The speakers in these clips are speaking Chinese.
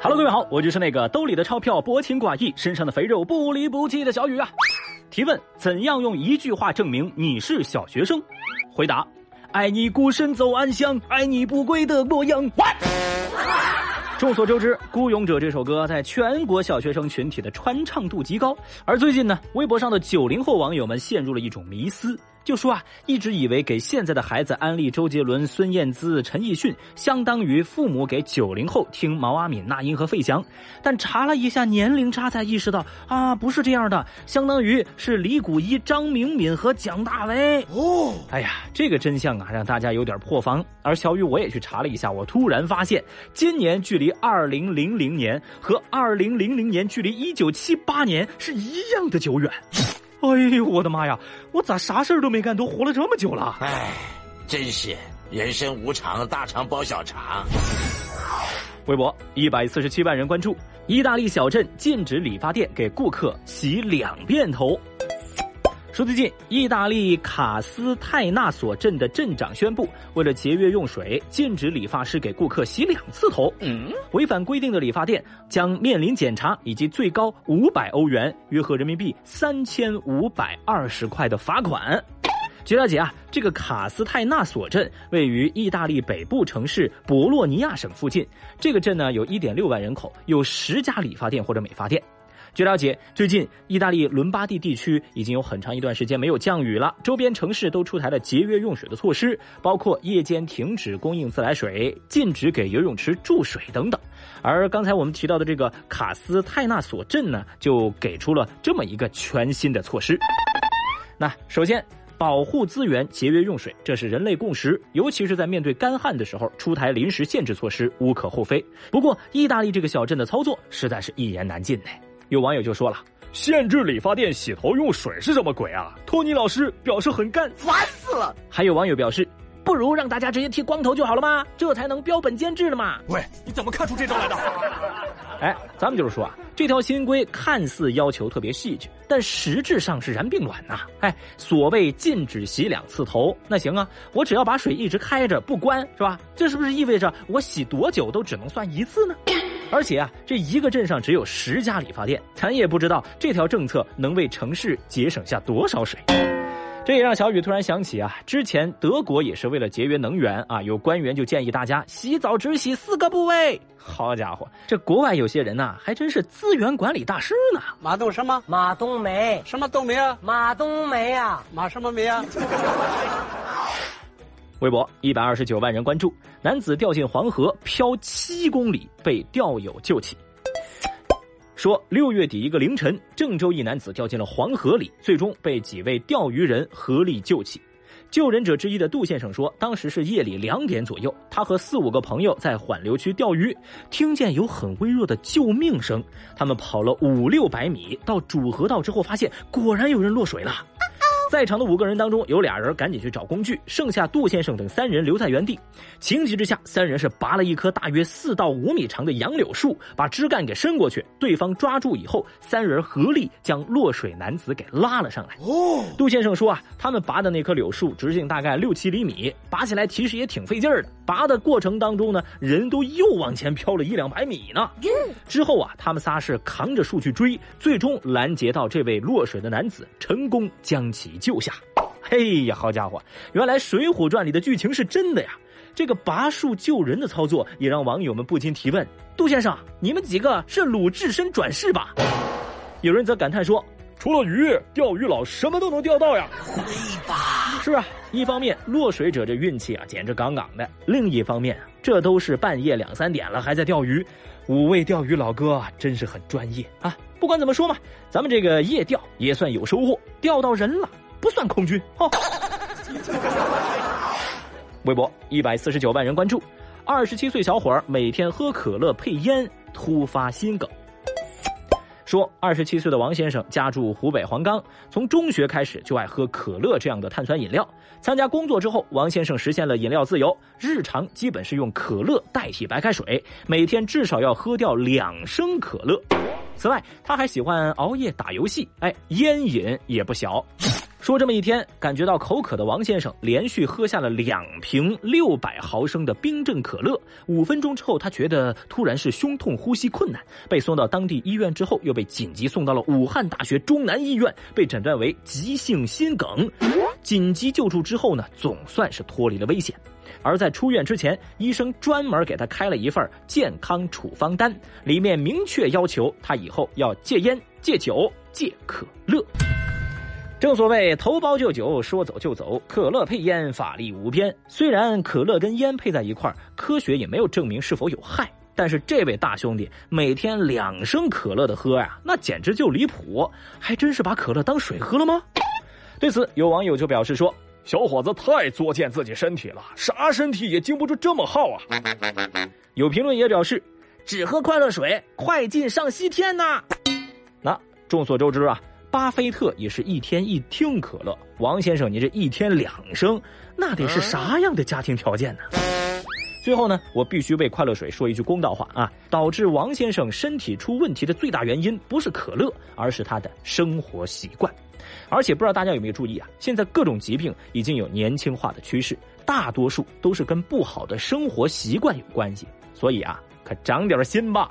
Hello，各位好，我就是那个兜里的钞票薄情寡义，身上的肥肉不离不弃的小雨啊。提问：怎样用一句话证明你是小学生？回答：爱你孤身走暗巷，爱你不跪的模样。众所周知，《孤勇者》这首歌在全国小学生群体的传唱度极高，而最近呢，微博上的九零后网友们陷入了一种迷思。就说啊，一直以为给现在的孩子安利周杰伦、孙燕姿、陈奕迅，相当于父母给九零后听毛阿敏、那英和费翔。但查了一下年龄差，才意识到啊，不是这样的，相当于是李谷一、张明敏和蒋大为。哦，哎呀，这个真相啊，让大家有点破防。而小雨我也去查了一下，我突然发现，今年距离二零零零年和二零零零年距离一九七八年是一样的久远。哎呦，我的妈呀！我咋啥事儿都没干，都活了这么久了？哎，真是人生无常，大肠包小肠。微博一百四十七万人关注，意大利小镇禁止理发店给顾客洗两遍头。说最近，意大利卡斯泰纳索镇的镇长宣布，为了节约用水，禁止理发师给顾客洗两次头。嗯，违反规定的理发店将面临检查以及最高五百欧元（约合人民币三千五百二十块）的罚款。据了解啊，这个卡斯泰纳索镇位于意大利北部城市博洛尼亚省附近。这个镇呢，有一点六万人口，有十家理发店或者美发店。据了解，最近意大利伦巴第地区已经有很长一段时间没有降雨了，周边城市都出台了节约用水的措施，包括夜间停止供应自来水、禁止给游泳池注水等等。而刚才我们提到的这个卡斯泰纳索镇呢，就给出了这么一个全新的措施。那首先，保护资源、节约用水，这是人类共识，尤其是在面对干旱的时候，出台临时限制措施无可厚非。不过，意大利这个小镇的操作实在是一言难尽呢。有网友就说了：“限制理发店洗头用水是什么鬼啊？”托尼老师表示很干，烦死了。还有网友表示：“不如让大家直接剃光头就好了吗？这才能标本兼治了嘛。”喂，你怎么看出这招来的？哎，咱们就是说啊，这条新规看似要求特别细致，但实质上是然并卵呐。哎，所谓禁止洗两次头，那行啊，我只要把水一直开着不关，是吧？这是不是意味着我洗多久都只能算一次呢？而且啊，这一个镇上只有十家理发店，咱也不知道这条政策能为城市节省下多少水。这也让小雨突然想起啊，之前德国也是为了节约能源啊，有官员就建议大家洗澡只洗四个部位。好家伙，这国外有些人呐，还真是资源管理大师呢。马冬什么？马冬梅？什么冬梅啊？马冬梅啊？马什么梅啊？微博一百二十九万人关注，男子掉进黄河漂七公里被钓友救起。说六月底一个凌晨，郑州一男子掉进了黄河里，最终被几位钓鱼人合力救起。救人者之一的杜先生说，当时是夜里两点左右，他和四五个朋友在缓流区钓鱼，听见有很微弱的救命声，他们跑了五六百米到主河道之后，发现果然有人落水了。在场的五个人当中，有俩人赶紧去找工具，剩下杜先生等三人留在原地。情急之下，三人是拔了一棵大约四到五米长的杨柳树，把枝干给伸过去，对方抓住以后，三人合力将落水男子给拉了上来。哦，杜先生说啊，他们拔的那棵柳树直径大概六七厘米，拔起来其实也挺费劲儿的。拔的过程当中呢，人都又往前飘了一两百米呢。之后啊，他们仨是扛着树去追，最终拦截到这位落水的男子，成功将其。救下，嘿呀，好家伙！原来《水浒传》里的剧情是真的呀！这个拔树救人的操作也让网友们不禁提问：杜先生，你们几个是鲁智深转世吧？有人则感叹说：除了鱼，钓鱼佬什么都能钓到呀！会吧？是啊，一方面落水者这运气啊，简直杠杠的；另一方面，这都是半夜两三点了还在钓鱼，五位钓鱼老哥真是很专业啊！不管怎么说嘛，咱们这个夜钓也算有收获，钓到人了。不算空军哦。微博一百四十九万人关注，二十七岁小伙儿每天喝可乐配烟，突发心梗。说二十七岁的王先生家住湖北黄冈，从中学开始就爱喝可乐这样的碳酸饮料。参加工作之后，王先生实现了饮料自由，日常基本是用可乐代替白开水，每天至少要喝掉两升可乐。此外，他还喜欢熬夜打游戏，哎，烟瘾也不小。说这么一天，感觉到口渴的王先生连续喝下了两瓶六百毫升的冰镇可乐。五分钟之后，他觉得突然是胸痛、呼吸困难，被送到当地医院之后，又被紧急送到了武汉大学中南医院，被诊断为急性心梗。紧急救助之后呢，总算是脱离了危险。而在出院之前，医生专门给他开了一份健康处方单，里面明确要求他以后要戒烟、戒酒、戒可乐。正所谓头孢就酒，说走就走，可乐配烟，法力无边。虽然可乐跟烟配在一块，科学也没有证明是否有害，但是这位大兄弟每天两升可乐的喝呀，那简直就离谱，还真是把可乐当水喝了吗？对此，有网友就表示说：“小伙子太作践自己身体了，啥身体也经不住这么耗啊！”有评论也表示：“只喝快乐水，快进上西天呐！”那众所周知啊。巴菲特也是一天一听可乐，王先生你这一天两升，那得是啥样的家庭条件呢？最后呢，我必须为快乐水说一句公道话啊！导致王先生身体出问题的最大原因不是可乐，而是他的生活习惯。而且不知道大家有没有注意啊？现在各种疾病已经有年轻化的趋势，大多数都是跟不好的生活习惯有关系。所以啊，可长点心吧！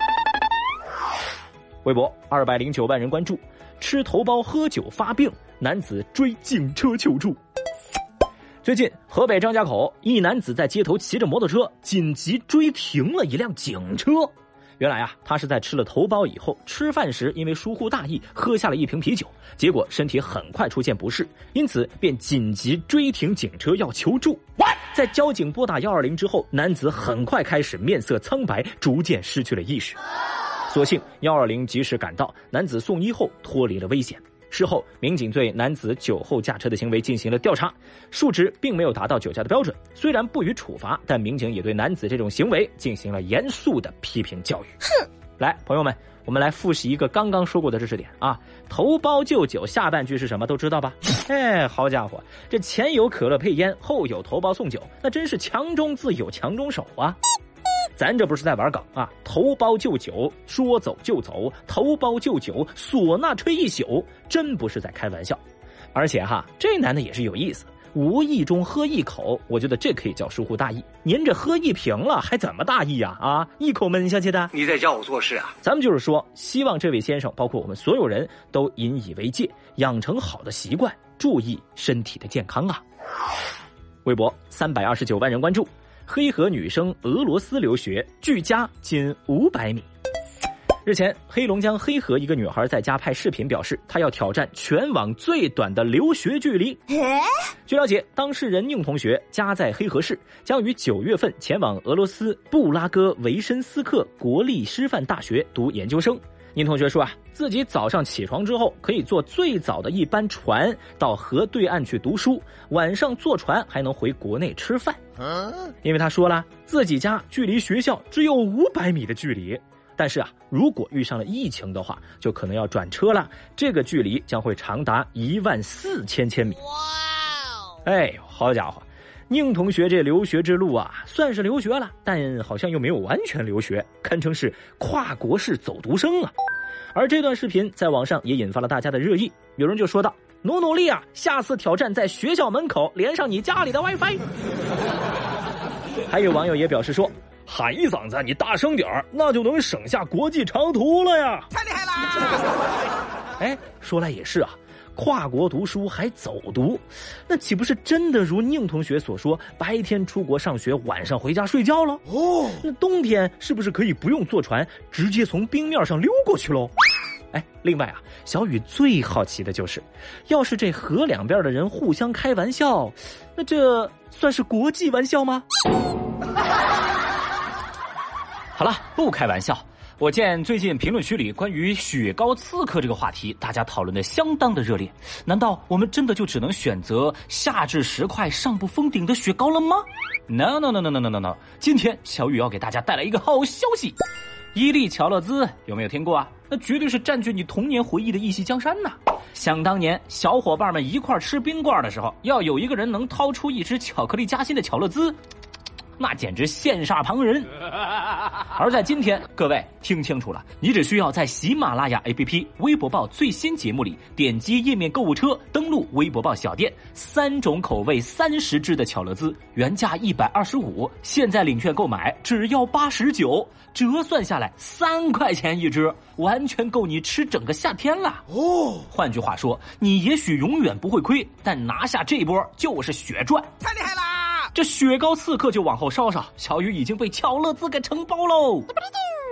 微博二百零九万人关注。吃头孢喝酒发病，男子追警车求助。最近，河北张家口一男子在街头骑着摩托车，紧急追停了一辆警车。原来啊，他是在吃了头孢以后，吃饭时因为疏忽大意喝下了一瓶啤酒，结果身体很快出现不适，因此便紧急追停警车要求助。在交警拨打幺二零之后，男子很快开始面色苍白，逐渐失去了意识。所幸幺二零及时赶到，男子送医后脱离了危险。事后，民警对男子酒后驾车的行为进行了调查，数值并没有达到酒驾的标准。虽然不予处罚，但民警也对男子这种行为进行了严肃的批评教育。哼！来，朋友们，我们来复习一个刚刚说过的知识点啊。头孢就酒，下半句是什么？都知道吧？哎，好家伙，这前有可乐配烟，后有头孢送酒，那真是强中自有强中手啊！咱这不是在玩梗啊！头孢就酒，说走就走；头孢就酒，唢呐吹一宿，真不是在开玩笑。而且哈，这男的也是有意思，无意中喝一口，我觉得这可以叫疏忽大意。您这喝一瓶了，还怎么大意呀？啊，一口闷下去的？你在教我做事啊？咱们就是说，希望这位先生，包括我们所有人都引以为戒，养成好的习惯，注意身体的健康啊！微博三百二十九万人关注。黑河女生俄罗斯留学，距家仅五百米。日前，黑龙江黑河一个女孩在家拍视频，表示她要挑战全网最短的留学距离。据了解，当事人宁同学家在黑河市，将于九月份前往俄罗斯布拉戈维申斯克国立师范大学读研究生。宁同学说啊，自己早上起床之后可以坐最早的一班船到河对岸去读书，晚上坐船还能回国内吃饭。嗯因为他说了，自己家距离学校只有五百米的距离，但是啊，如果遇上了疫情的话，就可能要转车了，这个距离将会长达一万四千千米。哇！哎呦，好家伙，宁同学这留学之路啊，算是留学了，但好像又没有完全留学，堪称是跨国式走读生啊。而这段视频在网上也引发了大家的热议，有人就说道：“努努力啊，下次挑战在学校门口连上你家里的 WiFi。”还有网友也表示说：“喊一嗓子，你大声点儿，那就能省下国际长途了呀！”太厉害啦！哎，说来也是啊，跨国读书还走读，那岂不是真的如宁同学所说，白天出国上学，晚上回家睡觉了？哦，那冬天是不是可以不用坐船，直接从冰面上溜过去喽？哎，另外啊，小雨最好奇的就是，要是这河两边的人互相开玩笑，那这算是国际玩笑吗？好了，不开玩笑。我见最近评论区里关于雪糕刺客这个话题，大家讨论的相当的热烈。难道我们真的就只能选择下至十块上不封顶的雪糕了吗？No No No No No No No！今天小雨要给大家带来一个好消息。伊利巧乐兹有没有听过啊？那绝对是占据你童年回忆的一席江山呐！想当年，小伙伴们一块吃冰棍的时候，要有一个人能掏出一只巧克力夹心的巧乐兹，那简直羡煞旁人。而在今天，各位听清楚了，你只需要在喜马拉雅 APP 微博报最新节目里点击页面购物车，登录微博报小店，三种口味三十支的巧乐兹，原价一百二十五，现在领券购买只要八十九，折算下来三块钱一支，完全够你吃整个夏天了。哦，换句话说，你也许永远不会亏，但拿下这波就是血赚，太厉害啦！这雪糕刺客就往后稍稍，小雨已经被巧乐兹给承包喽。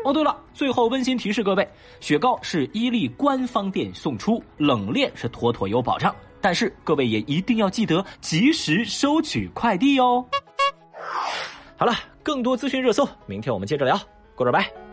哦，对了，最后温馨提示各位，雪糕是伊利官方店送出，冷链是妥妥有保障，但是各位也一定要记得及时收取快递哦。好了，更多资讯热搜，明天我们接着聊，g o o d b y e。